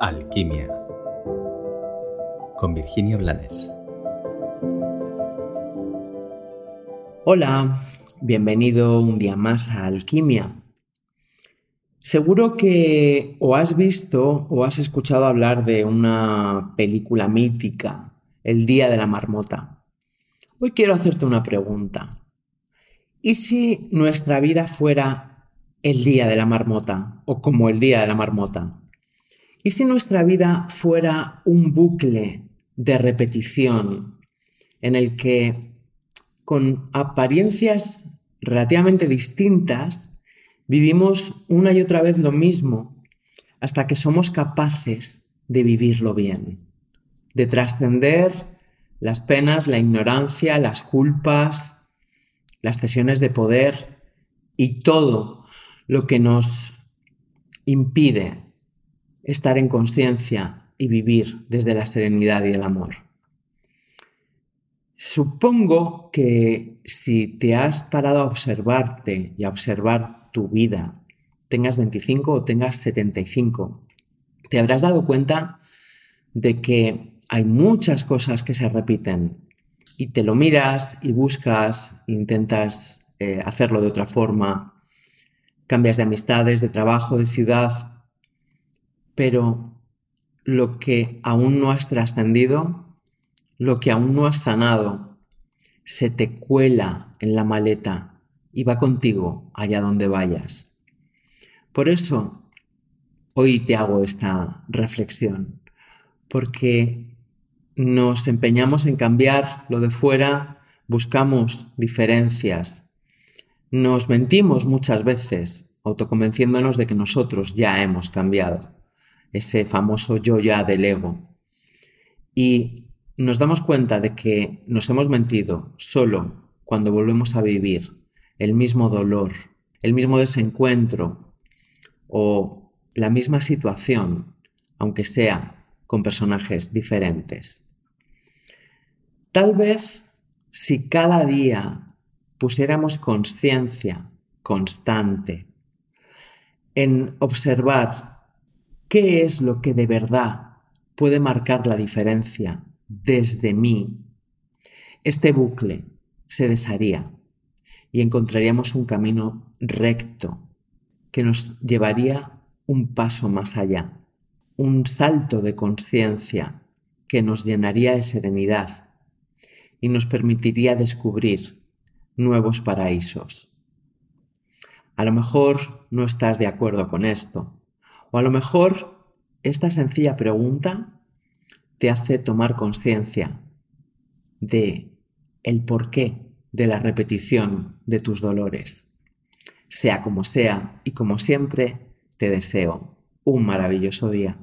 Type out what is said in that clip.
Alquimia con Virginia Blanes. Hola, bienvenido un día más a Alquimia. Seguro que o has visto o has escuchado hablar de una película mítica, El Día de la Marmota. Hoy quiero hacerte una pregunta. ¿Y si nuestra vida fuera el Día de la Marmota o como el Día de la Marmota? ¿Y si nuestra vida fuera un bucle de repetición en el que con apariencias relativamente distintas vivimos una y otra vez lo mismo hasta que somos capaces de vivirlo bien, de trascender las penas, la ignorancia, las culpas, las cesiones de poder y todo lo que nos impide estar en conciencia y vivir desde la serenidad y el amor. Supongo que si te has parado a observarte y a observar tu vida, tengas 25 o tengas 75, te habrás dado cuenta de que hay muchas cosas que se repiten y te lo miras y buscas, intentas eh, hacerlo de otra forma, cambias de amistades, de trabajo, de ciudad, pero lo que aún no has trascendido, lo que aún no has sanado, se te cuela en la maleta y va contigo allá donde vayas. Por eso, hoy te hago esta reflexión, porque nos empeñamos en cambiar lo de fuera, buscamos diferencias, nos mentimos muchas veces, autoconvenciéndonos de que nosotros ya hemos cambiado ese famoso yo ya del ego. Y nos damos cuenta de que nos hemos mentido solo cuando volvemos a vivir el mismo dolor, el mismo desencuentro o la misma situación, aunque sea con personajes diferentes. Tal vez si cada día pusiéramos conciencia constante en observar ¿Qué es lo que de verdad puede marcar la diferencia desde mí? Este bucle se desharía y encontraríamos un camino recto que nos llevaría un paso más allá, un salto de conciencia que nos llenaría de serenidad y nos permitiría descubrir nuevos paraísos. A lo mejor no estás de acuerdo con esto, o a lo mejor esta sencilla pregunta te hace tomar conciencia de el porqué de la repetición de tus dolores. Sea como sea y como siempre, te deseo un maravilloso día.